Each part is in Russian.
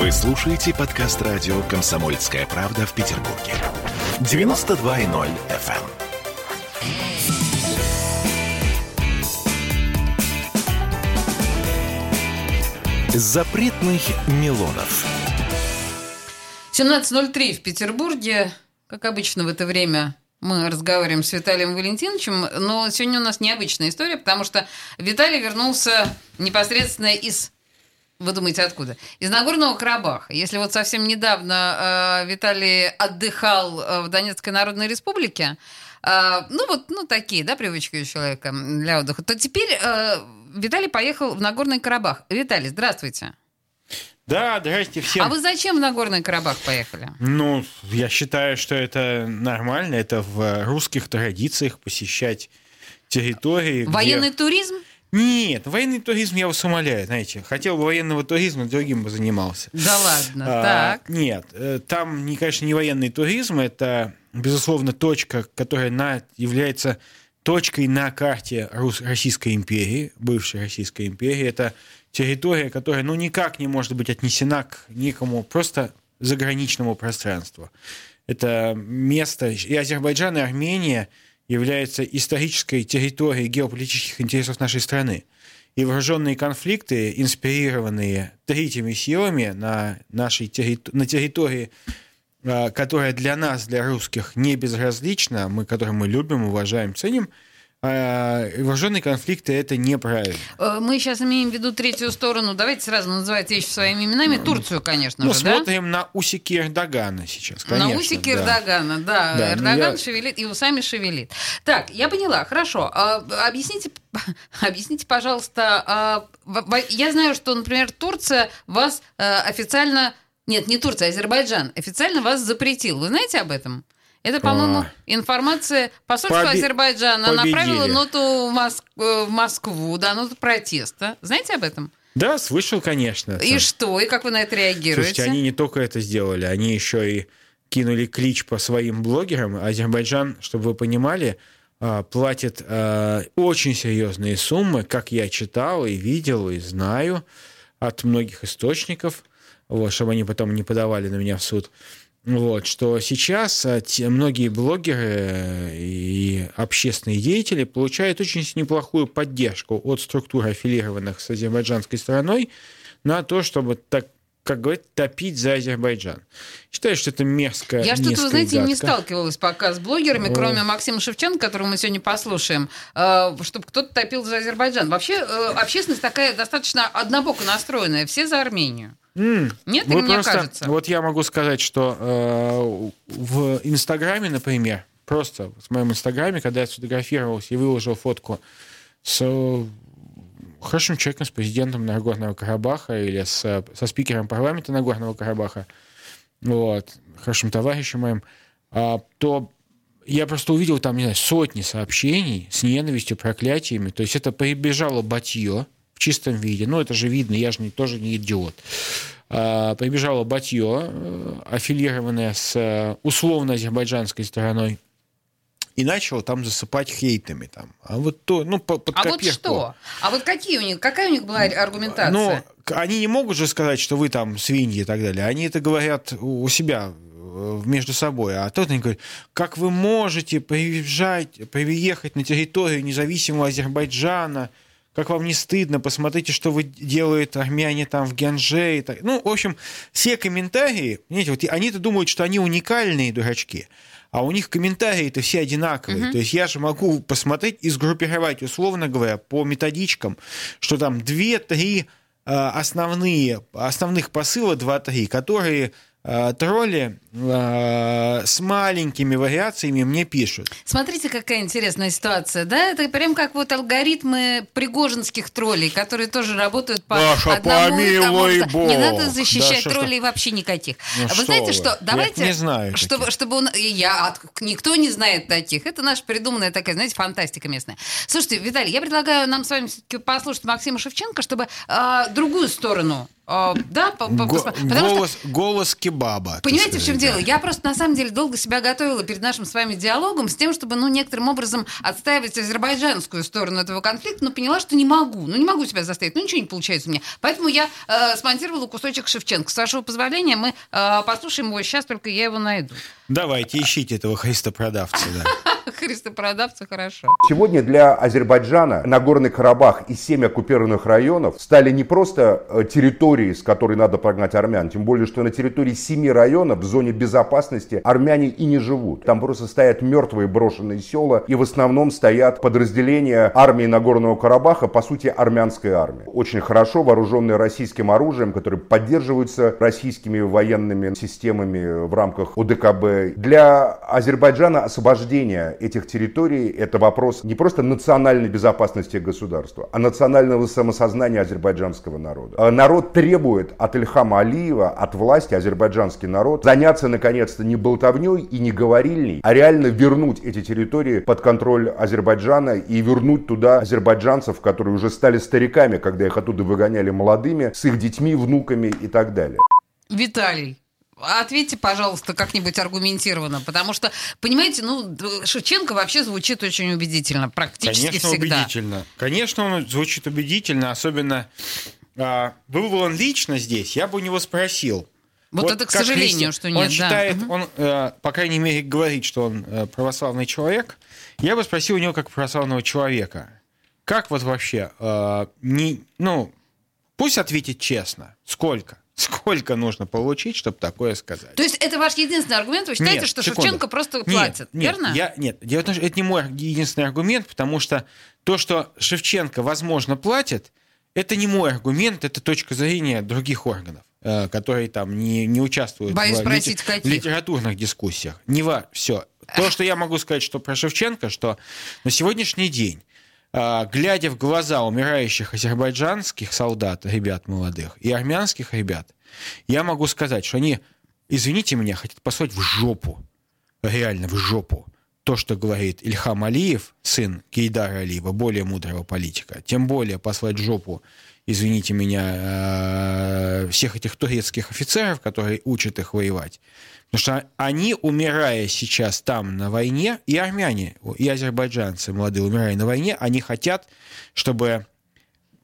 Вы слушаете подкаст радио «Комсомольская правда» в Петербурге. 92.0 FM. Запретных Милонов. 17.03 в Петербурге. Как обычно в это время мы разговариваем с Виталием Валентиновичем, но сегодня у нас необычная история, потому что Виталий вернулся непосредственно из вы думаете, откуда? Из Нагорного Карабаха. Если вот совсем недавно э, Виталий отдыхал э, в Донецкой Народной Республике, э, ну вот, ну такие, да, привычки у человека для отдыха, то теперь э, Виталий поехал в Нагорный Карабах. Виталий, здравствуйте. Да, здрасте всем. А вы зачем в Нагорный Карабах поехали? Ну, я считаю, что это нормально. Это в русских традициях посещать территории. Военный где... туризм? Нет, военный туризм я вас умоляю, знаете. Хотел бы военного туризма, другим бы занимался. Да ладно, а, так. Нет, э, там, не, конечно, не военный туризм, это, безусловно, точка, которая на, является точкой на карте Рус, Российской империи, бывшей Российской империи. Это территория, которая, ну, никак не может быть отнесена к некому просто заграничному пространству. Это место, и Азербайджан, и Армения – является исторической территорией геополитических интересов нашей страны. И вооруженные конфликты, инспирированные третьими силами на, нашей территори- на территории, а, которая для нас, для русских, не безразлична, мы, которую мы любим, уважаем, ценим – вооруженные конфликты это неправильно. Э, мы сейчас имеем в виду третью сторону. Давайте сразу называть вещи своими именами. Турцию, конечно ну, же, смотрим да? на усики Эрдогана сейчас, конечно. На усики да. Эрдогана, да. да Эрдоган я... шевелит и усами шевелит. Так, я поняла, хорошо. А, объясните, объясните, пожалуйста, а, я знаю, что, например, Турция вас э, официально... Нет, не Турция, а Азербайджан официально вас запретил. Вы знаете об этом? Это, по-моему, а. информация посольства Побе... Азербайджана Победили. направила ноту в, Моск... Э, в Москву, да, ноту протеста. Знаете об этом? Да, слышал, конечно. И там. что? И как вы на это реагируете? Слушайте, они не только это сделали, они еще и кинули клич по своим блогерам. Азербайджан, чтобы вы понимали, а, платит а, очень серьезные суммы, как я читал и видел и знаю от многих источников, вот, чтобы они потом не подавали на меня в суд. Вот, что сейчас э, те, многие блогеры э, и общественные деятели получают очень неплохую поддержку от структур, аффилированных с азербайджанской стороной, на то, чтобы так как говорят, топить за Азербайджан. Считаю, что это мерзко. Я что-то, вы знаете, гадко. не сталкивалась пока с блогерами, О. кроме Максима Шевченко, которого мы сегодня послушаем, э, чтобы кто-то топил за Азербайджан. Вообще, общественность такая достаточно однобоко настроенная, все за Армению. Mm. Нет, или мне просто, кажется? Вот я могу сказать, что э, в Инстаграме, например, просто в моем Инстаграме, когда я сфотографировался и выложил фотку с хорошим человеком, с президентом Нагорного Карабаха или с, со спикером парламента Нагорного Карабаха, вот, хорошим товарищем моим, а, то я просто увидел там, не знаю, сотни сообщений с ненавистью, проклятиями. То есть это прибежало батье, чистом виде. Ну, это же видно, я же не, тоже не идиот. А, прибежало батье, э, аффилированное с э, условно азербайджанской стороной, и начал там засыпать хейтами там. А вот то, ну, под А копирку. вот что? А вот какие у них, какая у них была аргументация? Ну, они не могут же сказать, что вы там свиньи и так далее. Они это говорят у себя э, между собой. А тот они говорят, как вы можете приезжать, приехать на территорию независимого Азербайджана, как вам не стыдно, посмотрите, что вы делают армяне там в Гянже. И так. Ну, в общем, все комментарии, понимаете, вот они-то думают, что они уникальные дурачки, а у них комментарии-то все одинаковые. Uh-huh. То есть я же могу посмотреть и сгруппировать, условно говоря, по методичкам, что там две-три э, основные, основных посыла, два-три, которые тролли э, с маленькими вариациями мне пишут. Смотрите, какая интересная ситуация, да? Это прям как вот алгоритмы пригожинских троллей, которые тоже работают по Даша, одному помилуй тому, Бог. Не надо защищать Даша, троллей что... вообще никаких. Ну, вы что знаете, вы? что? Давайте... Я не знаю. Чтобы, таких. чтобы он... Я... Никто не знает таких. Это наша придуманная такая, знаете, фантастика местная. Слушайте, Виталий, я предлагаю нам с вами послушать Максима Шевченко, чтобы э, другую сторону А, да, по, по, Го- потому что голос, голос кебаба. Понимаете, в чем дело? Я просто на самом деле долго себя готовила перед нашим с вами диалогом с тем, чтобы, ну, некоторым образом отстаивать азербайджанскую сторону этого конфликта, но поняла, что не могу. Ну, не могу себя заставить. Ну, ничего не получается у меня. Поэтому я э, смонтировала кусочек Шевченко. С вашего позволения мы э, послушаем его сейчас, только я его найду. Давайте, ищите этого христопродавца. Да. Христопродавца хорошо. Сегодня для Азербайджана Нагорный Карабах и семь оккупированных районов стали не просто э, территорией, с которой надо прогнать армян, тем более, что на территории семи районов в зоне безопасности армяне и не живут. Там просто стоят мертвые брошенные села, и в основном стоят подразделения армии Нагорного Карабаха, по сути, армянская армия. Очень хорошо вооруженные российским оружием, которые поддерживаются российскими военными системами в рамках ОДКБ. Для Азербайджана освобождение этих территорий – это вопрос не просто национальной безопасности государства, а национального самосознания азербайджанского народа. А Народ требует от Ильхама Алиева, от власти, азербайджанский народ, заняться наконец-то не болтовней и не говорильней, а реально вернуть эти территории под контроль Азербайджана и вернуть туда азербайджанцев, которые уже стали стариками, когда их оттуда выгоняли молодыми, с их детьми, внуками и так далее. Виталий. Ответьте, пожалуйста, как-нибудь аргументированно, потому что, понимаете, ну, Шевченко вообще звучит очень убедительно, практически Конечно, всегда. убедительно. Конечно, он звучит убедительно, особенно а, был бы он лично здесь, я бы у него спросил. Вот это, к сожалению, христи- что Он нет, да. считает, Мгм. он, э, по крайней мере, говорит, что он э, православный человек. Я бы спросил у него как православного человека, как вот вообще, э, не, ну, пусть ответит честно, сколько? Сколько нужно получить, чтобы такое сказать? То есть это ваш единственный аргумент? Вы считаете, Нет, что секунду. Шевченко просто платит, нет, верно? Я, нет, дело в том, что это не мой единственный аргумент, потому что то, что Шевченко, возможно, платит, это не мой аргумент, это точка зрения других органов, э, которые там не, не участвуют Боюсь в, спросить, в каких? литературных дискуссиях. Не ва, все. То, что я могу сказать, что про Шевченко, что на сегодняшний день, глядя в глаза умирающих азербайджанских солдат, ребят молодых, и армянских ребят, я могу сказать, что они, извините меня, хотят послать в жопу, реально в жопу, то, что говорит Ильхам Алиев, сын Кейдара Алиева, более мудрого политика, тем более послать в жопу, извините меня, э, всех этих турецких офицеров, которые учат их воевать. Потому что они, умирая сейчас там на войне, и армяне, и азербайджанцы молодые, умирая на войне, они хотят, чтобы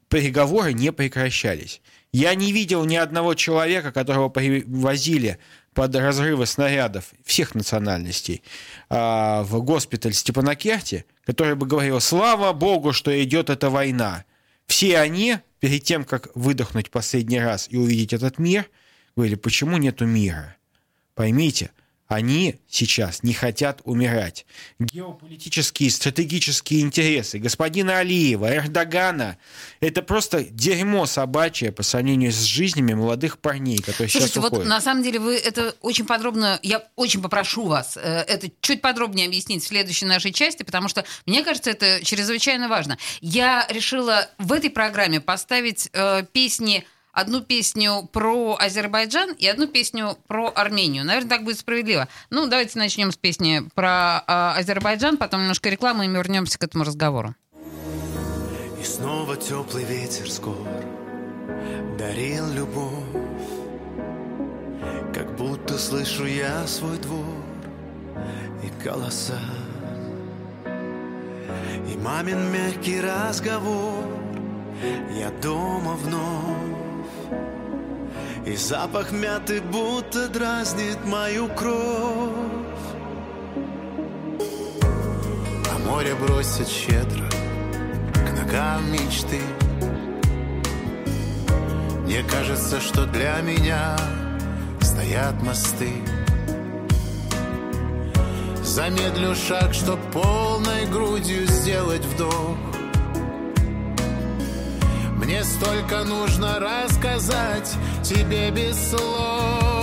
переговоры не прекращались. Я не видел ни одного человека, которого привозили под разрывы снарядов всех национальностей а, в госпиталь Степанакерти, который бы говорил, слава богу, что идет эта война. Все они, перед тем, как выдохнуть последний раз и увидеть этот мир, говорили, почему нету мира? Поймите, они сейчас не хотят умирать. Геополитические, стратегические интересы господина Алиева, Эрдогана – это просто дерьмо собачье по сравнению с жизнями молодых парней, которые Слушайте, сейчас вот уходят. на самом деле вы это очень подробно, я очень попрошу вас э, это чуть подробнее объяснить в следующей нашей части, потому что мне кажется, это чрезвычайно важно. Я решила в этой программе поставить э, песни одну песню про Азербайджан и одну песню про Армению. Наверное, так будет справедливо. Ну, давайте начнем с песни про э, Азербайджан, потом немножко рекламы, и мы вернемся к этому разговору. И снова теплый ветер скор дарил любовь, как будто слышу я свой двор и голоса. И мамин мягкий разговор, я дома вновь. И запах мяты будто дразнит мою кровь. А море бросит щедро к ногам мечты. Мне кажется, что для меня стоят мосты. Замедлю шаг, чтоб полной грудью сделать вдох. Мне столько нужно рассказать тебе без слов.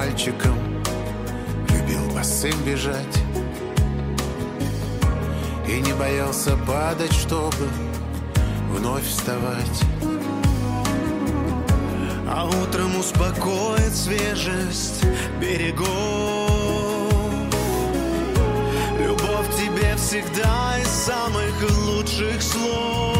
Мальчиком Любил босым бежать. И не боялся падать, чтобы вновь вставать. А утром успокоит свежесть берегов. Любовь тебе всегда из самых лучших слов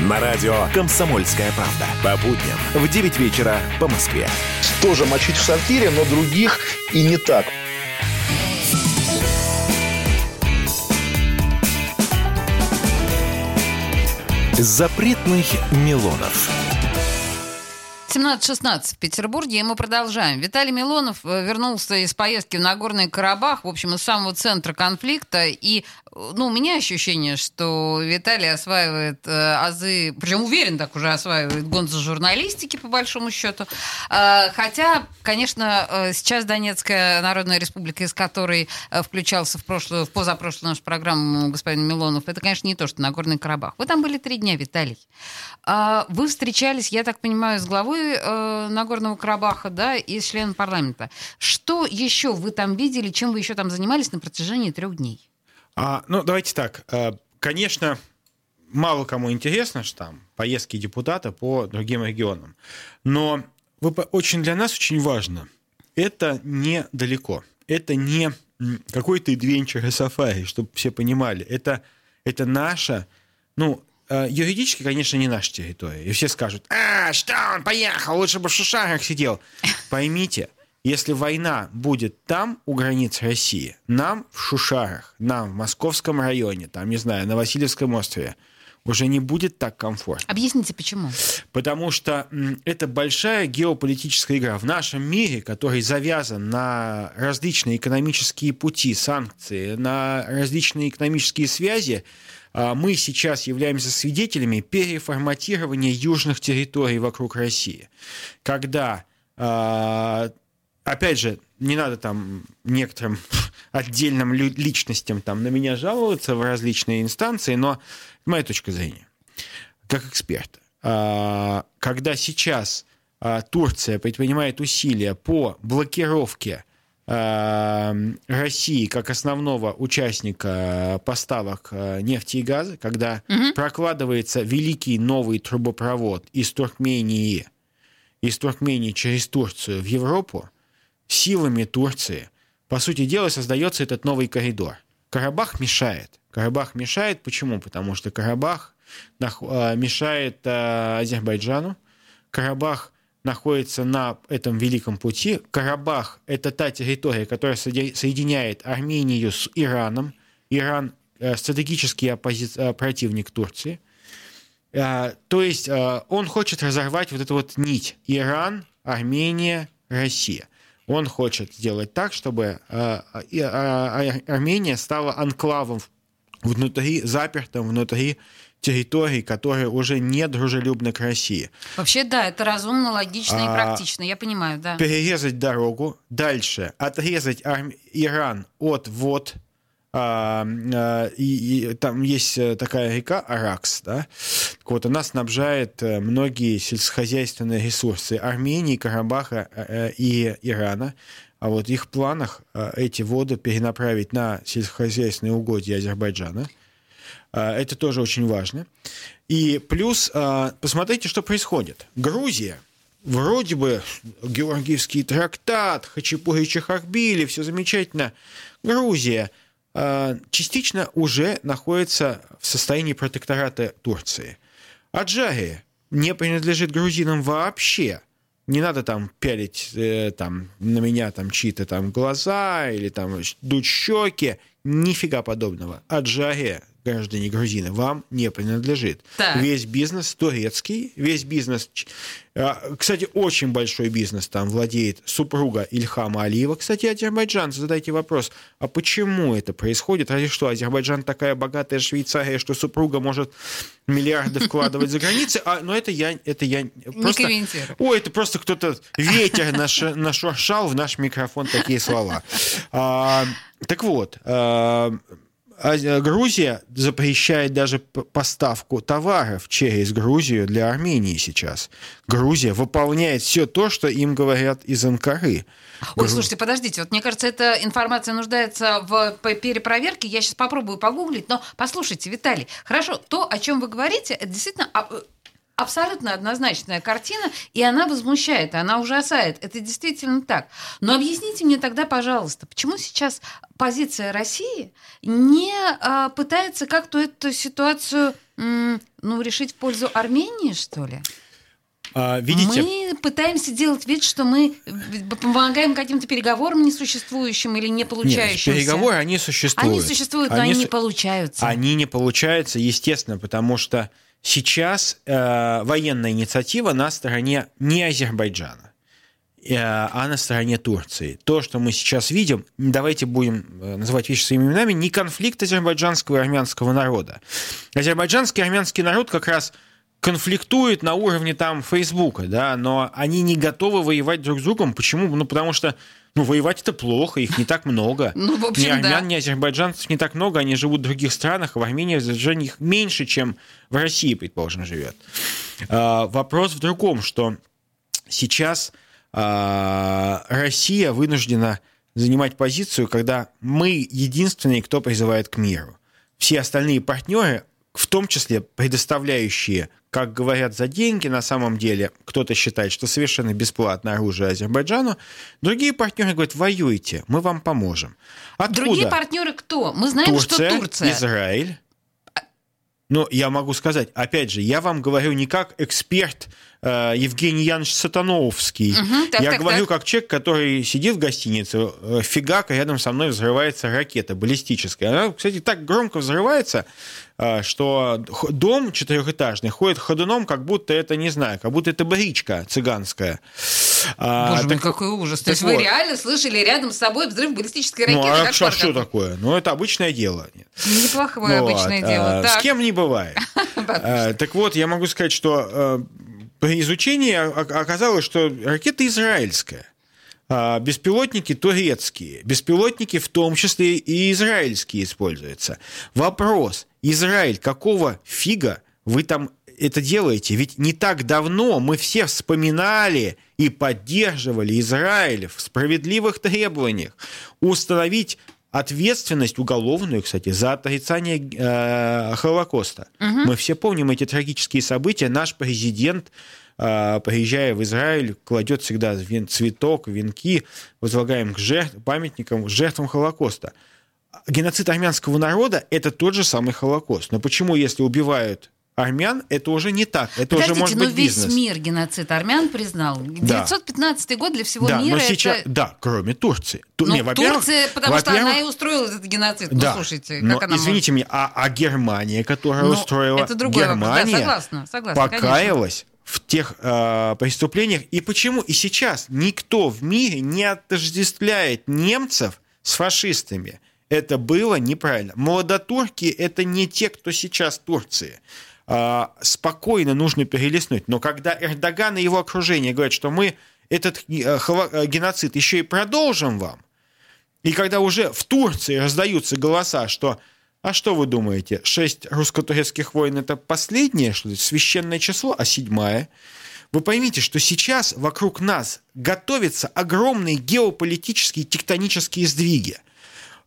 На радио «Комсомольская правда». По будням в 9 вечера по Москве. Тоже мочить в сортире, но других и не так. Запретных Милонов. 17.16 в Петербурге, и мы продолжаем. Виталий Милонов э, вернулся из поездки в Нагорный Карабах, в общем, из самого центра конфликта, и ну, у меня ощущение, что Виталий осваивает э, азы, причем уверен, так уже осваивает гонзо журналистики, по большому счету. Э, хотя, конечно, э, сейчас Донецкая Народная Республика, из которой э, включался в, прошлую, в позапрошлую нашу программу господин Милонов, это, конечно, не то, что Нагорный Карабах. Вы там были три дня, Виталий. А Вы встречались, я так понимаю, с главой э, Нагорного Карабаха, да, и с членом парламента. Что еще вы там видели, чем вы еще там занимались на протяжении трех дней? А, ну, давайте так. Э, Конечно, мало кому интересно, что там поездки депутата по другим регионам. Но очень для нас очень важно. Это недалеко. Это не какой-то адвенчер сафари, чтобы все понимали. Это, это наша, ну, э, юридически, конечно, не наша территория. И все скажут, а, что он поехал, лучше бы в Шушарах сидел. Поймите, если война будет там, у границ России, нам в Шушарах, нам в Московском районе, там, не знаю, на Васильевском острове, уже не будет так комфортно. Объясните, почему? Потому что это большая геополитическая игра в нашем мире, который завязан на различные экономические пути, санкции, на различные экономические связи. а, Мы сейчас являемся свидетелями переформатирования южных территорий вокруг России. Когда, а, опять же, не надо там некоторым отдельным личностям там на меня жаловаться в различные инстанции, но моя точка зрения. Как эксперт, а, когда сейчас а, Турция предпринимает усилия по блокировке а, России как основного участника поставок а, нефти и газа, когда прокладывается великий новый трубопровод из Туркмении, из Туркмении через Турцию в Европу, силами Турции, по сути дела, создается этот новый коридор. Карабах мешает. Карабах мешает. Почему? Потому что Карабах а, мешает а, Азербайджану. Карабах находится на этом великом пути. Карабах – это та территория, которая соединя- соединяет Армению с Ираном. Иран э, стратегический оппози- э, противник Турции. То есть он хочет разорвать вот эту вот нить Иран, Армения, Россия. Он хочет сделать так, чтобы и, а, а, Армения стала анклавом внутри, запертым внутри территорий, которые уже не дружелюбны к России. Вообще, да, это разумно, логично и А, практично, я понимаю, да. Перерезать дорогу, дальше отрезать арм- Иран от вод. А, и, и там есть э, такая река Аракс, да? Так вот, она снабжает э, многие сельскохозяйственные ресурсы Армении, Карабаха и Ирана. А вот их планах эти воды перенаправить на сельскохозяйственные угодья Азербайджана. Это тоже очень важно. И плюс, посмотрите, что происходит. Грузия, вроде бы Георгиевский трактат, Хачапури Чахарбили, все замечательно. Грузия частично уже находится в состоянии протектората Турции. Аджария не принадлежит грузинам вообще. Не надо там пялить э, там, на меня там чьи-то там глаза или там дуть щеки. Нифига подобного. Аджария, граждане грузины, вам не принадлежит. Так. Весь бизнес турецкий, весь бизнес... а, Кстати, очень большой бизнес там владеет супруга Ильхама Алиева. Кстати, азербайджанцы, задайте вопрос, а почему это происходит? Разве что Азербайджан такая богатая Швейцария, что супруга может миллиарды вкладывать за границей? А, но это я, это я просто... комментирую. Ой, это просто кто-то ветер наш- нашуршал в наш микрофон такие слова. А, так вот, а, Грузия запрещает даже поставку товаров через Грузию для Армении сейчас. Грузия выполняет все то, что им говорят из Анкары. Ой, слушайте, подождите, вот мне кажется, эта информация нуждается в перепроверке. Я сейчас попробую погуглить, но послушайте, Виталий, хорошо, то, о чем вы говорите, это действительно а, э, абсолютно однозначная картина, и она возмущает, она ужасает. Это действительно так. Но объясните мне тогда, пожалуйста, почему сейчас позиция России не а, пытается как-то эту ситуацию ну, решить в пользу Армении, что ли? А, видите, Мы пытаемся делать вид, что мы помогаем каким-то переговорам несуществующим или не нет, получающимся. переговоры, они существуют. Они существуют, но они, не су- получаются. Они не получаются, естественно, потому что сейчас э, военная инициатива на стороне не Азербайджана, э, а на стороне Турции. То, что мы сейчас видим, давайте будем э, называть вещи своими именами, не конфликт азербайджанского и армянского народа. Азербайджанский и армянский народ как раз конфликтует на уровне там Фейсбука, да, но они не готовы воевать друг с другом. Почему? Ну, потому что ну, воевать это плохо, их не так много. Ну, в общем, ни армян, да. ни азербайджанцев не так много, они живут в других странах, а в Армении в Азербайджане их меньше, чем в России, предположим, живет. А, вопрос в другом, что сейчас а, Россия вынуждена занимать позицию, когда мы единственные, кто призывает к миру. Все остальные партнеры, в том числе предоставляющие, как говорят, за деньги, на самом деле кто-то считает, что совершенно бесплатно оружие Азербайджану, другие партнеры говорят, воюйте, мы вам поможем. Откуда? Другие партнеры кто? Мы знаем, Турция, что Турция. Израиль. Но я могу сказать, опять же, я вам говорю не как эксперт э, Евгений Янович Сатановский. Мгм, так, я так, говорю так. как человек, который сидит в гостинице, э, фигак, а рядом со мной взрывается ракета баллистическая. Она, кстати, так громко взрывается, что х- дом четырехэтажный ходит ходуном, как будто это, не знаю, как будто это бричка цыганская. А, Боже мой, так- какой ужас. То есть вы вот. реально слышали рядом с собой взрыв баллистической ракеты? Ну, а Как что, что такое? Ну, это обычное дело. Неплохое Ну обычное вот, дело. а, Так. С кем не бывает. А, Так вот, я могу сказать, что э, при изучении оказалось, что ракета израильская. А, Беспилотники турецкие, беспилотники в том числе и израильские используются. Вопрос, Израиль, какого фига вы там это делаете? Ведь не так давно мы все вспоминали и поддерживали Израиль в справедливых требованиях установить ответственность уголовную, кстати, за отрицание э, Холокоста. Мы все помним эти трагические события. Наш президент, э, приезжая в Израиль, кладет всегда цветок, венки, возлагаем к жертв, памятникам, жертвам Холокоста. Геноцид армянского народа – это тот же самый Холокост. Но почему, если убивают армян, это уже не так? Это уже Подождите, может но быть весь бизнес. мир геноцид армян признал. 915 год для всего да, мира но это... сейчас, да, кроме Турции. Ту- Ну, не, Турция, потому что она и устроила этот геноцид. Да, Ну, слушайте, но, как она извините меня, а, а Германия, которая Ну, устроила, это другой вопрос. Да, Германия согласна, согласна, покаялась в тех э, преступлениях. И почему и сейчас никто в мире не отождествляет немцев с фашистами? Это было неправильно. Молодотурки – это не те, кто сейчас в Турции. А, спокойно нужно перелистнуть. Но когда Эрдоган и его окружение говорят, что мы этот э, э, геноцид еще и продолжим вам, и когда уже в Турции раздаются голоса, что а что вы думаете, шесть русско-турецких войн это последнее, что ли, священное число, а седьмая? Вы поймите, что сейчас вокруг нас готовятся огромные геополитические тектонические сдвиги.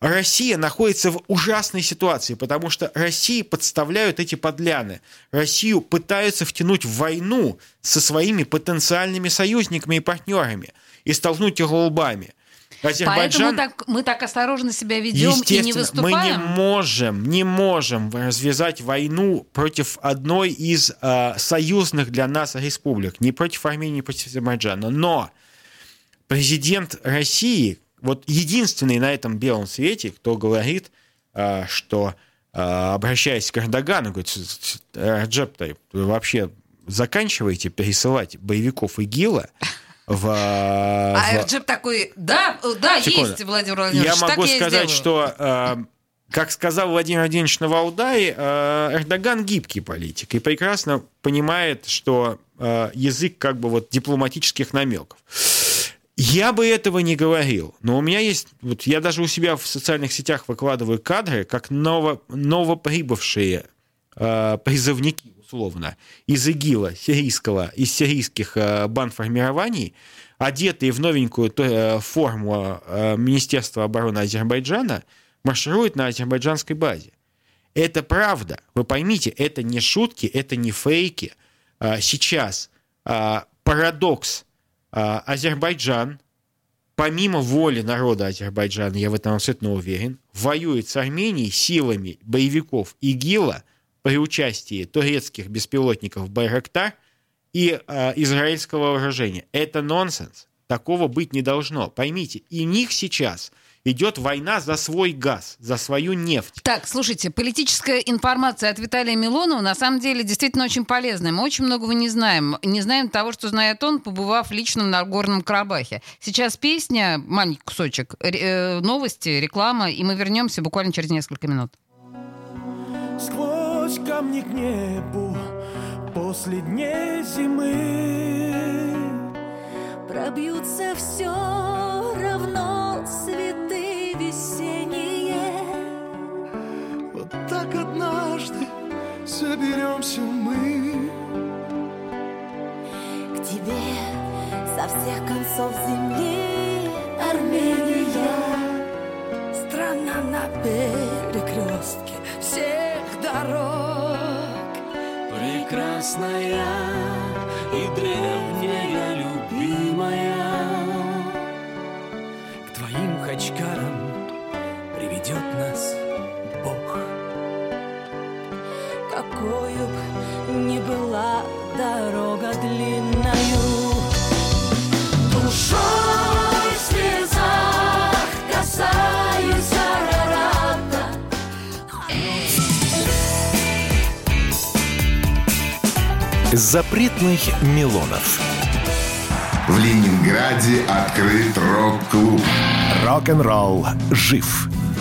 Россия находится в ужасной ситуации, потому что России подставляют эти подляны. Россию пытаются втянуть в войну со своими потенциальными союзниками и партнерами и столкнуть их лбами. Поэтому Азербайджан... так, мы так осторожно себя ведем и не Естественно, мы не выступаем. можем, не можем развязать войну против одной из э, союзных для нас республик, не против Армении, не против Азербайджана. Но президент России, вот единственный на этом белом свете, кто говорит, э, что, э, обращаясь к Эрдогану, говорит, «С- с- Раджеп вы вообще заканчиваете пересылать боевиков ИГИЛа в... А Эрджеп такой, да, да, Секунду. есть, Владимир Владимирович, я могу я сказать, что, как сказал Владимир Владимирович Навалдай, Эрдоган гибкий политик и прекрасно понимает, что язык как бы вот дипломатических намеков. Я бы этого не говорил, но у меня есть, вот я даже у себя в социальных сетях выкладываю кадры, как ново, новоприбывшие э, призывники, условно, из ИГИЛа, сирийского, из сирийских э, бандформирований, одетые в новенькую э, форму э, Министерства обороны Азербайджана, маршируют на азербайджанской базе. Это правда. Вы поймите, это не шутки, это не фейки. А, Сейчас а, парадокс. А, Азербайджан, помимо воли народа Азербайджана, я в этом абсолютно уверен, воюет с Арменией силами боевиков ИГИЛа при участии турецких беспилотников «Байрактар» и а, израильского вооружения. Это нонсенс. Такого быть не должно. Поймите, и них сейчас идет война за свой газ, за свою нефть. Так, слушайте, политическая информация от Виталия Милонова на самом деле действительно очень полезная. Мы очень многого не знаем. Не знаем того, что знает он, побывав лично на Горном Карабахе. Сейчас песня, маленький кусочек, э, новости, реклама, и мы вернемся буквально через несколько минут. Сквозь камни к небу после дней зимы Пробьются все равно цветы соберемся мы. К тебе со всех концов земли Армения. Страна на перекрестке всех дорог. Прекрасная и древняя любимая. К твоим хачкарам приведет нас Какою б ни была дорога длинною Душой в слезах касаюсь Арарата Запретных Милонов. В Ленинграде открыт рок-клуб. Рок-н-ролл жив.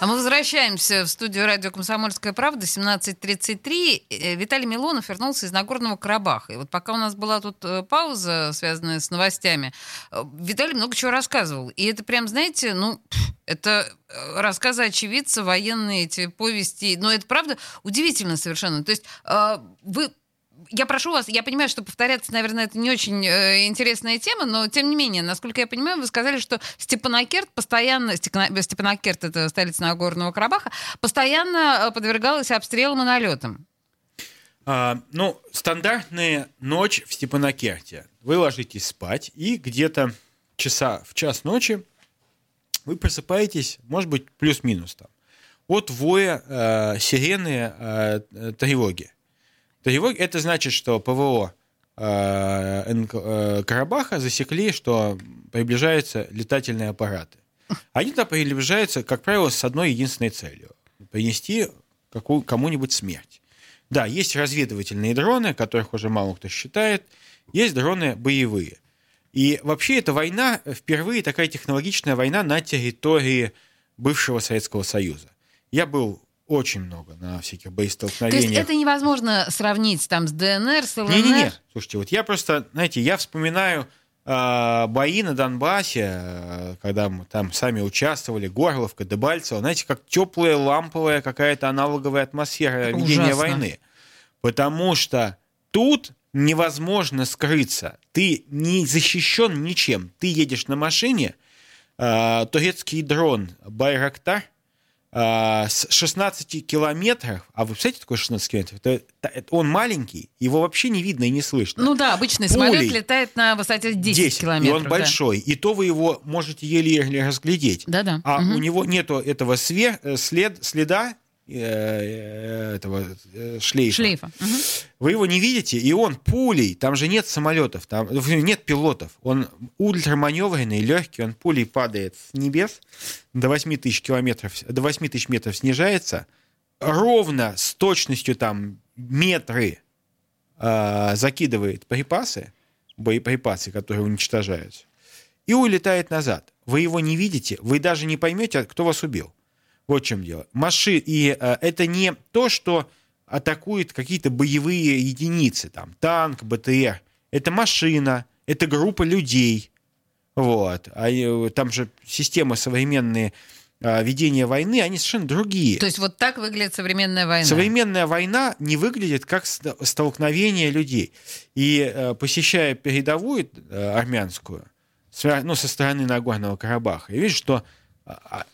А мы возвращаемся в студию радио «Комсомольская правда», 17.33. Э, Виталий Милонов вернулся из Нагорного Карабаха. И вот пока у нас была тут э, пауза, связанная с новостями, э, Виталий много чего рассказывал. И это прям, знаете, ну, это рассказы очевидца, военные эти повести. Но это, правда, удивительно совершенно. То есть вы я прошу вас, я понимаю, что повторяться, наверное, это не очень э, интересная тема, но тем не менее, насколько я понимаю, вы сказали, что Степанакерт постоянно, Степана- Степанакерт, это столица Нагорного Карабаха, постоянно э, подвергалась обстрелам и налетам. А, ну, стандартная ночь в Степанакерте. Вы ложитесь спать, и где-то часа в час ночи вы просыпаетесь, может быть, плюс-минус там, от воя э, сирены э, э, тревоги. Тревоги – это значит, что ПВО э, э, Карабаха засекли, что приближаются летательные аппараты. Они туда приближаются, как правило, с одной единственной целью – принести какую, кому-нибудь смерть. Да, есть разведывательные дроны, которых уже мало кто считает, есть дроны боевые. И вообще эта война, впервые такая технологичная война на территории бывшего Советского Союза. Я был очень много на всяких То есть боестолкновениях. это невозможно сравнить там с ДНР, с ЛНР? Не-не-не, слушайте, вот я просто, знаете, я вспоминаю э, бои на Донбассе, э, когда мы там сами участвовали, Горловка, Дебальцево, знаете, как теплая, ламповая какая-то аналоговая атмосфера ведения Ужасно. войны. Потому что тут невозможно скрыться. Ты не защищен ничем. Ты едешь на машине, э, турецкий дрон Байрактар с 16 километров, а вы представляете, такое 16 километров? Это- это- он маленький, его вообще не видно и не слышно. Ну да, обычный самолет Пулей. летает на высоте 10, 10, километров. и он да. большой. И то вы его можете еле-еле разглядеть. Да-да. А Мгм. у него нету этого све- э, след, следа этого э, шлейфа. Шлейфа. Мгм. Вы его не видите, и он пулей, там же нет самолетов, там нет пилотов. Он ультраманевренный, легкий, он пулей падает с небес до 8 тысяч километров, до 8 тысяч метров снижается, ровно с точностью там метры э, закидывает припасы, боеприпасы, которые уничтожаются, и улетает назад. Вы его не видите, вы даже не поймете, кто вас убил. Вот в чем дело. Маши... И э, это не то, что атакуют какие-то боевые единицы, там, танк, БТР. Это машина, это группа людей. Вот. А э, там же системы современные э, ведения войны, они совершенно другие. То есть вот так выглядит современная война. Современная война не выглядит как ст- столкновение людей. И э, посещая передовую э, армянскую, ну, со стороны Нагорного Карабаха, я вижу, что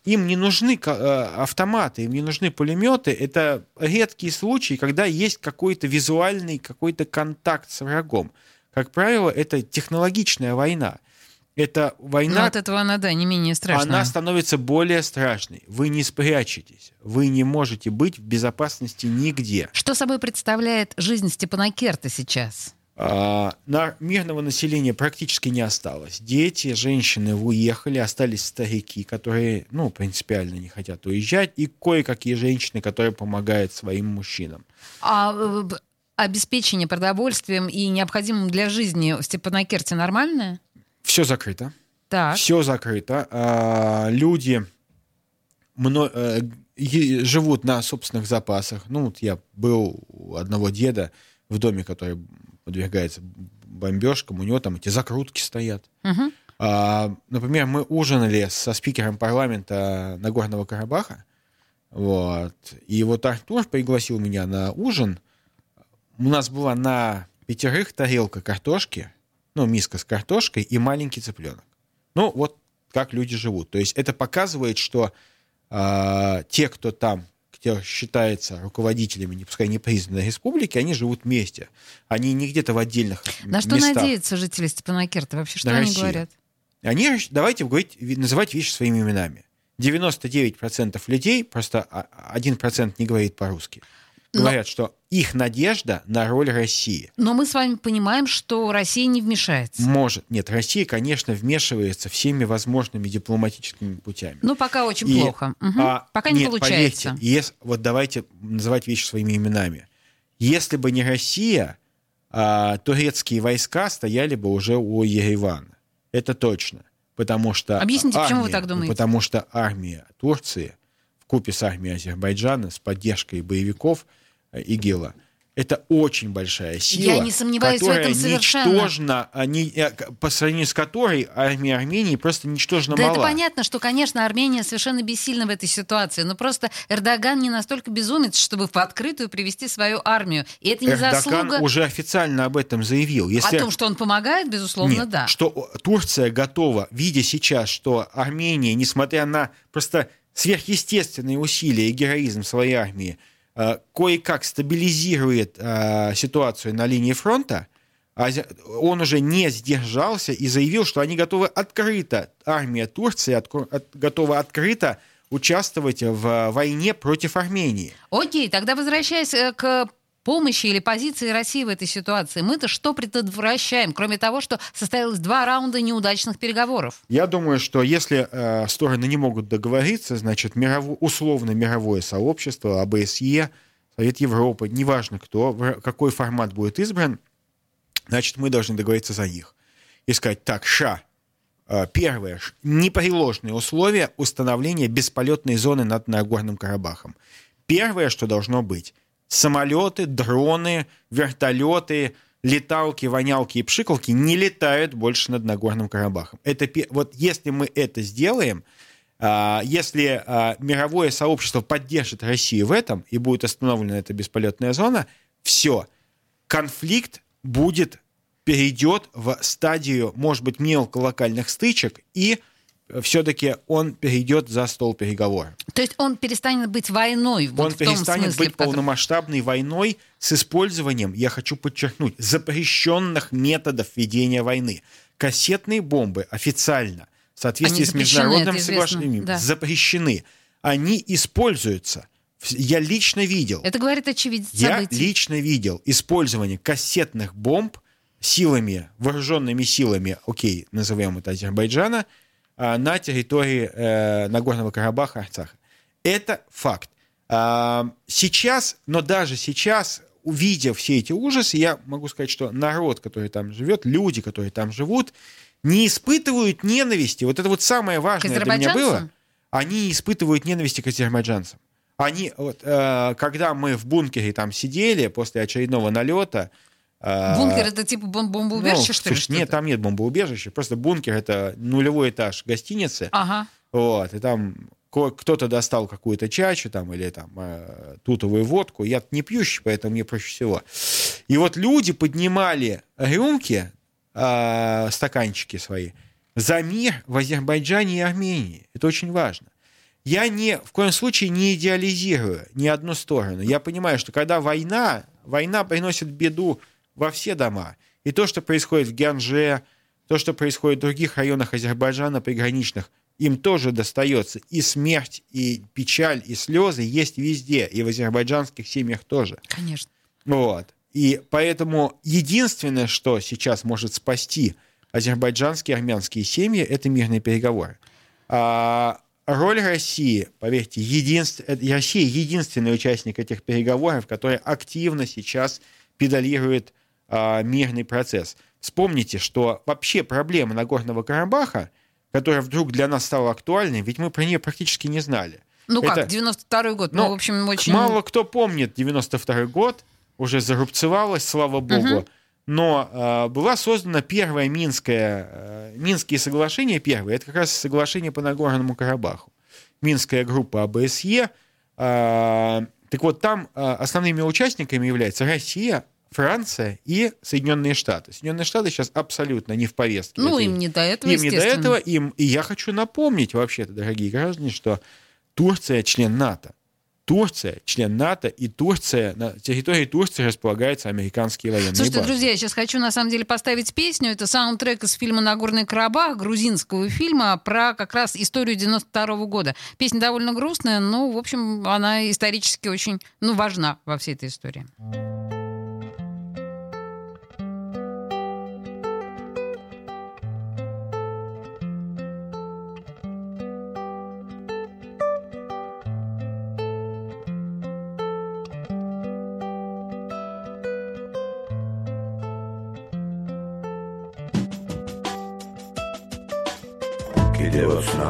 им не нужны э, автоматы, им не нужны пулеметы. Это редкие случаи, когда есть какой-то визуальный какой-то контакт с врагом. Как правило, это технологичная война. Это Но война от этого она, да, не менее страшная. она становится более страшной. Вы не спрячетесь. Вы не можете быть в безопасности нигде. Что собой представляет жизнь Степанакерта сейчас? А, на мирного населения практически не осталось. Дети, женщины уехали, остались старики, которые, ну, принципиально не хотят уезжать, и кое-какие женщины, которые помогают своим мужчинам. А э, обеспечение продовольствием и необходимым для жизни в Степанакерте нормальное? Все закрыто. Так. Все закрыто. А, люди мно- э, е- живут на собственных запасах. Ну, вот я был у одного деда в доме, который подвергается бомбежкам, у него там эти закрутки стоят. Мгм. А, например, мы ужинали со спикером парламента Нагорного Карабаха, вот, и вот Артур пригласил меня на ужин. У нас была на пятерых тарелка картошки, ну, миска с картошкой и маленький цыпленок. Ну, вот как люди живут. То есть это показывает, что а, те, кто там, кто считается руководителями, не пускай не признанной республики, они живут вместе. Они не где-то в отдельных На что местах. надеются жители Степанакерта? Вообще, что На они Россию. говорят? Они, давайте говорить, называть вещи своими именами. 99% людей, просто а- 1% не говорит по-русски, Но- говорят, что их надежда на роль России. Но мы с вами понимаем, что Россия не вмешается. Может. Нет, Россия, конечно, вмешивается всеми возможными дипломатическими путями. Ну, пока очень И, плохо. Мгм. а, Пока не нет, получается. поверьте, ес- вот давайте называть вещи своими именами. Если бы не Россия, а, турецкие войска стояли бы уже у Еревана. Это точно. Потому что Объясните, почему вы армия- так думаете? Потому что армия Турции в купе с армией Азербайджана с поддержкой боевиков ИГИЛа это очень большая сила, Я не сомневаюсь в которая этом совершенно. ничтожно, а не- э, по сравнению с которой армия Армении просто ничтожно Да мала. это понятно, что, конечно, Армения совершенно бессильна в этой ситуации, но просто Эрдоган не настолько безумец, чтобы в открытую привести свою армию. И это не Эрдоган заслуга уже официально об этом заявил. Если... о том, что он помогает, безусловно, Нет, да. что Турция готова, видя сейчас, что Армения, несмотря на просто сверхъестественные усилия и героизм своей армии, э, кое-как стабилизирует э, ситуацию на линии фронта, Ази- он уже не сдержался и заявил, что они готовы открыто, армия Турции готова открыто участвовать в войне против Армении. Окей, тогда возвращаясь э, к помощи или позиции России в этой ситуации, мы-то что предотвращаем, кроме того, что состоялось два раунда неудачных переговоров? Я думаю, что если э, стороны не могут договориться, значит, мирово- условно мировое сообщество, АБСЕ, Совет Европы, неважно кто, какой формат будет избран, значит, мы должны договориться за них. И сказать, так, ша, э, первое, непреложные условия установления бесполетной зоны над Нагорным Карабахом. Первое, что должно быть, самолеты, дроны, вертолеты, леталки, вонялки и пшикалки не летают больше над Нагорным Карабахом. Это, вот если мы это сделаем, а, если а, мировое сообщество поддержит Россию в этом и будет остановлена эта бесполетная зона, все, конфликт будет, перейдет в стадию, может быть, мелколокальных стычек, и все-таки он перейдет за стол переговоров. То есть он перестанет быть войной вот Он в том перестанет смысле, быть котором- полномасштабной войной с использованием, я хочу подчеркнуть, запрещенных методов ведения войны. Кассетные бомбы официально, в соответствии с международным соглашением, да. запрещены. Они используются. Я лично видел. Это говорит очевидец Я событий. лично видел использование кассетных бомб силами, вооруженными силами, окей, назовем это Азербайджана, на территории э, Нагорного Карабаха, Арцаха. Это факт. А, Сейчас, но даже сейчас, увидя все эти ужасы, я могу сказать, что народ, который там живет, люди, которые там живут, не испытывают ненависти. Вот это вот самое важное для меня было. Они испытывают ненависти к азербайджанцам. Они, вот, э, когда мы в бункере там сидели после очередного налета, Бункер это типа бом- бомбоубежище, ну, что ли? нет, там нет бомбоубежища. Просто бункер это нулевой этаж гостиницы. Ага. Вот, и там кто-то достал какую-то чачу там или там э, тутовую водку. Я не пьющий, поэтому мне проще всего. И вот люди поднимали рюмки, э, стаканчики свои за мир в Азербайджане и Армении. Это очень важно. Я не, в коем случае не идеализирую ни одну сторону. Я понимаю, что когда война, война приносит беду во все дома. И то, что происходит в Гянже, то, что происходит в других районах Азербайджана приграничных, им тоже достается. И смерть, и печаль, и слезы есть везде. И в азербайджанских семьях тоже. Конечно. Вот. И поэтому единственное, что сейчас может спасти азербайджанские и армянские семьи, это мирные переговоры. А роль России, поверьте, единств... э, Россия единственный участник этих переговоров, который активно сейчас педалирует мирный процесс. Вспомните, что вообще проблема Нагорного Карабаха, которая вдруг для нас стала актуальной, ведь мы про нее практически не знали. Ну как, Это- 92-й год, ну, ну, в общем, очень... Мало кто помнит 92 год, уже зарубцевалось, слава богу. Мгм. Но э, была создана первая Минская, э, Минские соглашения, первые, это как раз соглашение по Нагорному Карабаху. Минская группа АБСЕ. э, так вот, там э, основными участниками являются Россия, Франция и Соединенные Штаты. Соединенные Штаты сейчас абсолютно не в повестке. Ну, им не до этого, им не до этого, им, и я хочу напомнить вообще-то, дорогие граждане, что Турция член НАТО. Турция член НАТО, и Турция, на территории Турции располагаются американские военные Слушайте, базы. друзья, я сейчас хочу на самом деле поставить песню. Это саундтрек из фильма «Нагорный Карабах», грузинского фильма про как раз историю 92 года. Песня довольно грустная, но, в общем, она исторически очень ну, важна во всей этой истории.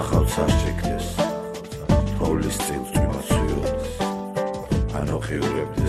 სახავს აშეკდეს თოვლის წინ წვიმაცვიოდეს ანუ ღიურებდეს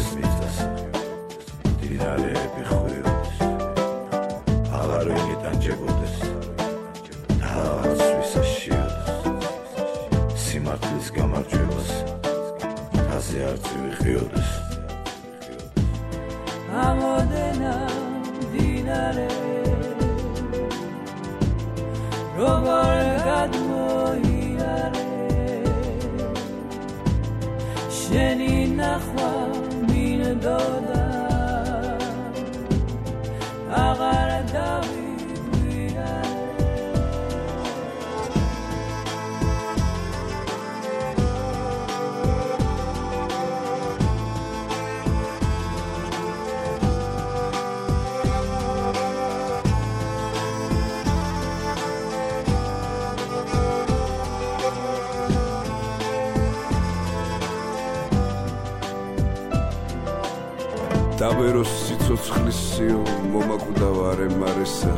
დაბეროს სიცოცხლის სიო მომაკვდავარე მარესა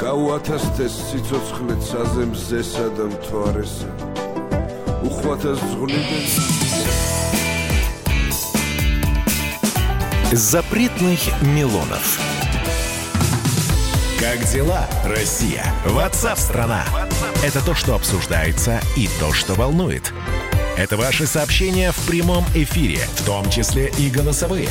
გაუათასდეს სიცოცხლე ცაზე მზესა და მთვარესა უხვათას ზღლიდან Запретных Милонов. Как дела, Россия? Ватсап-страна! Это то, что обсуждается и то, что волнует. Это ваши сообщения в прямом эфире, в том числе и голосовые.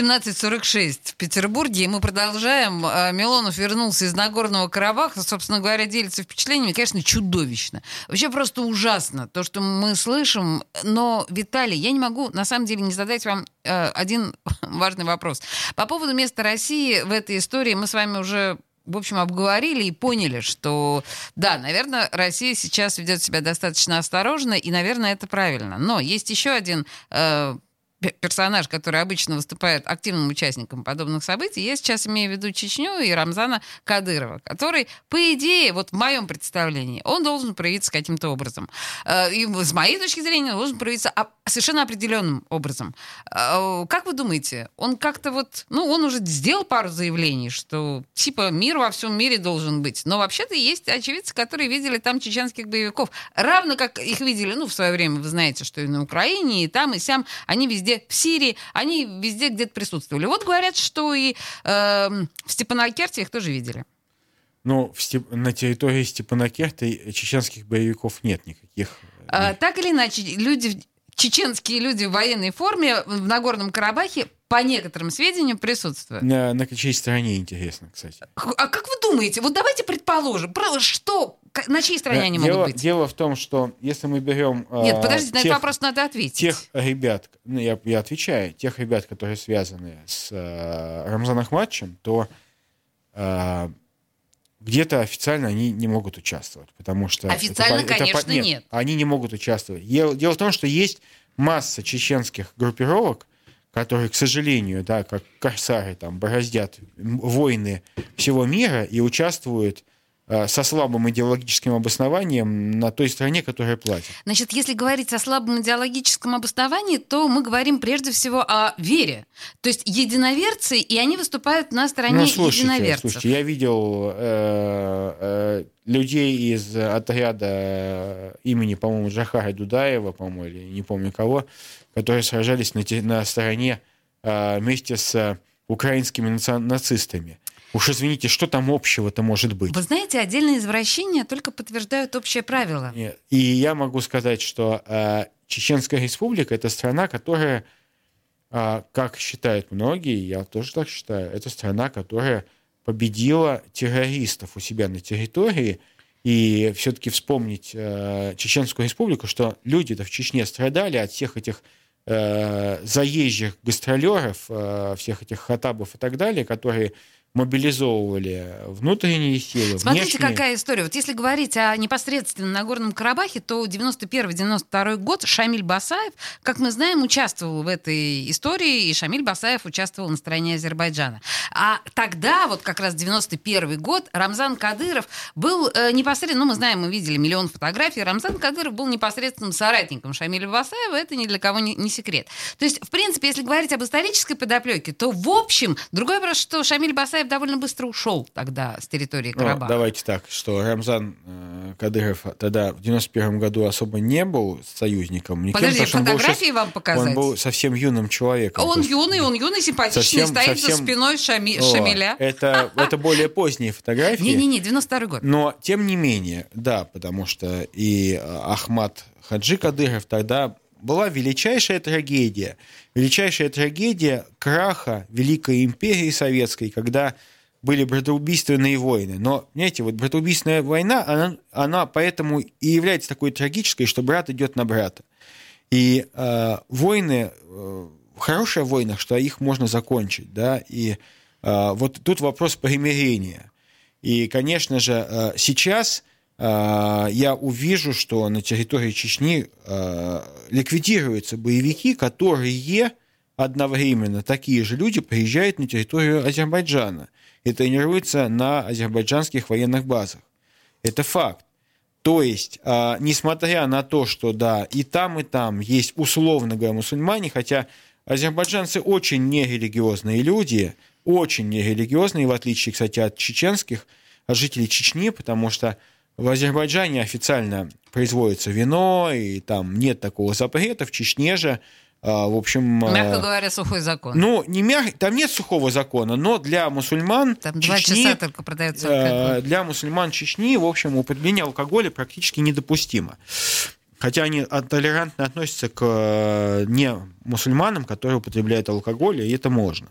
17.46 в Петербурге, и мы продолжаем. А, Милонов вернулся из Нагорного Карабаха, собственно говоря, делится впечатлениями, конечно, чудовищно. Вообще просто ужасно то, что мы слышим. Но, Виталий, я не могу, на самом деле, не задать вам э, один важный вопрос. По поводу места России в этой истории мы с вами уже в общем, обговорили и поняли, что, да, наверное, Россия сейчас ведет себя достаточно осторожно, и, наверное, это правильно. Но есть еще один э, персонаж, который обычно выступает активным участником подобных событий. Я сейчас имею в виду Чечню и Рамзана Кадырова, который, по идее, вот в моем представлении, он должен проявиться каким-то образом. Э, И с моей точки зрения, он должен проявиться совершенно определенным образом. Э, Как вы думаете, он как-то вот, ну, он уже сделал пару заявлений, что типа мир во всем мире должен быть. Но вообще-то есть очевидцы, которые видели там чеченских боевиков. Равно как их видели, ну, в свое время, вы знаете, что и на Украине, и там, и сям. Они везде, в Сирии, они везде где-то присутствовали. Вот говорят, что и эм, в Степанакерте их тоже видели. Ну, в Степ- на территории Степанакерта чеченских боевиков нет никаких. А, так или иначе, люди, чеченские люди в военной форме в Нагорном Карабахе, по некоторым сведениям, присутствуют. На, на чьей стороне интересно, кстати. А как вы думаете, вот давайте предположим, что, на чьей стороне они дело, могут быть? дело в том, что если мы берем... Нет, а, подождите, на этот тех- вопрос надо ответить. Тех ребят, ну, я, я отвечаю, тех ребят, которые связаны с э, Рамзаном Ахматовичем, то э, где-то официально они не могут участвовать, потому что... это Официально, это конечно, нет. Они не могут участвовать. Дело в том, что есть масса чеченских группировок, которые, к сожалению, да, как корсары, там, бороздят войны всего мира и участвуют э, со слабым идеологическим обоснованием на той стороне, которая платит. Значит, если говорить о слабом идеологическом обосновании, то мы говорим прежде всего о вере. То есть единоверцы, и они выступают на стороне Ну, слушайте, единоверцев. слушайте, я видел э, э, людей из отряда э, имени, по-моему, Джахара Дудаева, по-моему, или не помню кого, которые сражались на, те- на стороне э, вместе с э, украинскими наци- нацистами. Уж извините, что там общего-то может быть? Вы знаете, отдельные извращения только подтверждают общее правило. Нет. И я могу сказать, что э, Чеченская республика это страна, которая, э, как считают многие, я тоже так считаю, это страна, которая победила террористов у себя на территории. И все-таки вспомнить э, Чеченскую республику, что люди-то в Чечне страдали от всех этих э, заезжих гастролеров, э, всех этих хатабов и так далее, которые мобилизовывали внутренние силы, Смотрите, внешние. какая история. Вот если говорить о непосредственно Нагорном Карабахе, то 91-92 год Шамиль Басаев, как мы знаем, участвовал в этой истории, и Шамиль Басаев участвовал на стороне Азербайджана. А тогда, вот как раз 91 год, Рамзан Кадыров был э, непосредственно, ну, мы знаем, мы видели миллион фотографий, Рамзан Кадыров был непосредственным соратником Шамиля Басаева, это ни для кого не, не секрет. То есть, в принципе, если говорить об исторической подоплеке, то, в общем, другой вопрос, что Шамиль Басаев довольно быстро ушел тогда с территории Ну, Карабаха. давайте так, что Рамзан э, Кадыров тогда в 91 году особо не был союзником. никем, Подожди, потому был фотографии вам показать? Он был совсем юным человеком. Он есть юный, он юный, симпатичный, совсем- стоит за совсем- спиной Шами- О, Шамиля. Это, это более поздние фотографии. Не-не-не, 92 год. Но, тем не менее, да, потому что и э, Ахмад Хаджи Кадыров тогда была величайшая трагедия. Величайшая трагедия краха Великой империи Советской, когда были братоубийственные войны. Но, знаете, вот братоубийственная война, она, она поэтому и является такой трагической, что брат идет на брата. И э, войны, э, хорошая война, что их можно закончить, да, и э, вот тут вопрос примирения. И, конечно же, э, сейчас я увижу, что на территории Чечни э, ликвидируются боевики, которые одновременно такие же люди приезжают на территорию Азербайджана и тренируются на азербайджанских военных базах. Это факт. То есть, а, несмотря на то, что да, и там, и там есть, условно говоря, мусульмане, хотя азербайджанцы очень нерелигиозные люди, очень нерелигиозные, в отличие, кстати, от чеченских, от жителей Чечни, потому что в Азербайджане официально производится вино, и там нет такого запрета, в Чечне же, а, в общем... а, Мягко говоря, сухой закон. ну, не мяг... там нет сухого закона, но для мусульман Там два Чечни, часа только продается э, алкоголь. для мусульман Чечни, в общем, употребление алкоголя практически недопустимо. Хотя они толерантно относятся к э, не мусульманам, которые употребляют алкоголь, и это можно.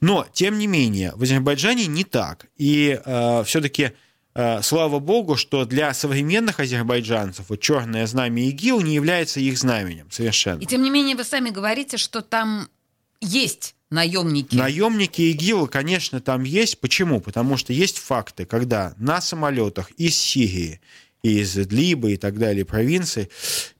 Но, тем не менее, в Азербайджане не так. И все-таки слава богу, что для современных азербайджанцев вот черное знамя ИГИЛ не является их знаменем совершенно. И тем не менее, вы сами говорите, что там есть наемники. Наемники ИГИЛа, конечно, там есть. Почему? Потому что есть факты, когда на самолетах из Сирии, из Идлиба и так далее провинций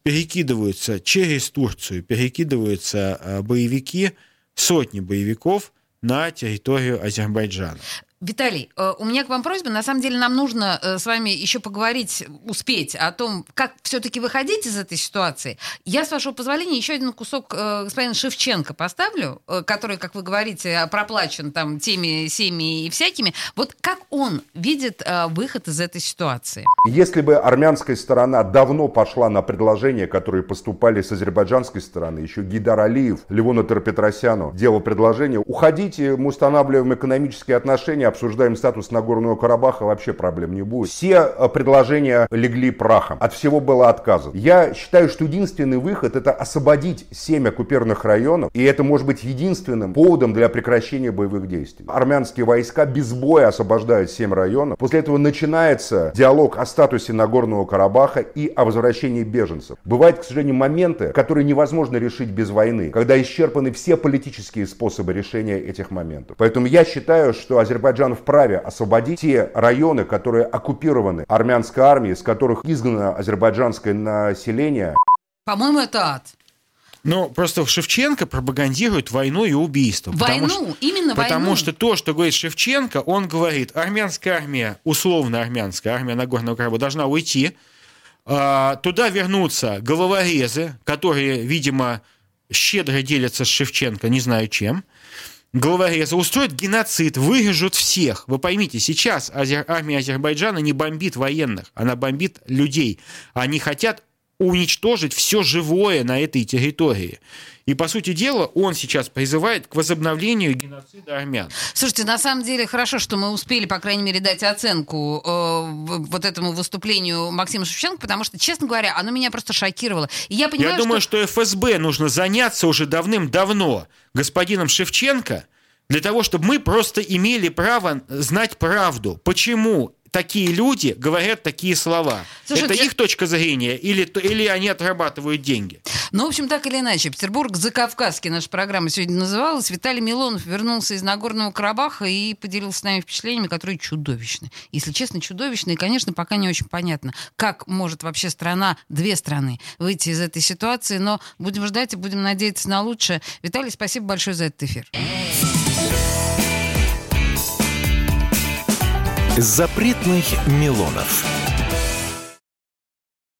перекидываются через Турцию, перекидываются э, боевики, сотни боевиков на территорию Азербайджана. Виталий, э, у меня к вам просьба. На самом деле нам нужно э, с вами еще поговорить, успеть о том, как все-таки выходить из этой ситуации. Я, с вашего позволения, еще один кусок э, господина Шевченко поставлю, который, как вы говорите, проплачен там теми, всеми и всякими. Вот как он видит выход из этой ситуации? Если бы армянская сторона давно пошла на предложения, которые поступали с азербайджанской стороны, еще Гидар Алиев, Левону Терпетросяну делал предложение, уходите, мы устанавливаем экономические отношения, обсуждаем статус Нагорного Карабаха, вообще проблем не будет. Все э, предложения легли прахом, от всего было отказано. Я считаю, что единственный выход это освободить семь оккупированных районов, и это может быть единственным поводом для прекращения боевых действий. Армянские войска без боя освобождают семь районов. После этого начинается диалог о статусе Нагорного Карабаха и о возвращении беженцев. Бывают, к сожалению, моменты, которые невозможно решить без войны, когда исчерпаны все политические способы решения этих моментов. Поэтому я считаю, что Азербайджан вправе освободить те районы, которые оккупированы армянской армией, с которых изгнано азербайджанское население. По-моему, это ад. Ну, просто Шевченко пропагандирует войну и убийство. потому Войну, что- именно Потому войну. что то, что говорит Шевченко, он говорит, армянская армия, условно армянская армия Нагорного Карабаха должна уйти, а, туда вернутся головорезы, которые, видимо, щедро делятся с Шевченко, не знаю чем, головорезы устроят геноцид, вырежут всех. Вы поймите, сейчас армия Азербайджана не бомбит военных, она бомбит людей. Они хотят уничтожить все живое на этой территории. И, по сути дела, он сейчас призывает к возобновлению геноцида армян. Слушайте, на самом деле хорошо, что мы успели, по крайней мере, дать оценку э, вот этому выступлению Максима Шевченко, потому что, честно говоря, оно меня просто шокировало. И я понимаю, Я думаю, что... ФСБ нужно заняться уже давным-давно господином Шевченко для того, чтобы мы просто имели право знать правду. Почему такие люди говорят такие слова? Слушайте, Это их точка зрения или, или они отрабатывают деньги? Ну, в общем, так или иначе, Петербург закавказский наша программа сегодня называлась. Виталий Милонов вернулся из Нагорного Карабаха и поделился с нами впечатлениями, которые чудовищны. Если честно, чудовищны. И, конечно, пока не очень понятно, как может вообще страна, две страны, выйти из этой ситуации. Но будем ждать и будем надеяться на лучшее. Виталий, спасибо большое за этот эфир. Запретных Милонов.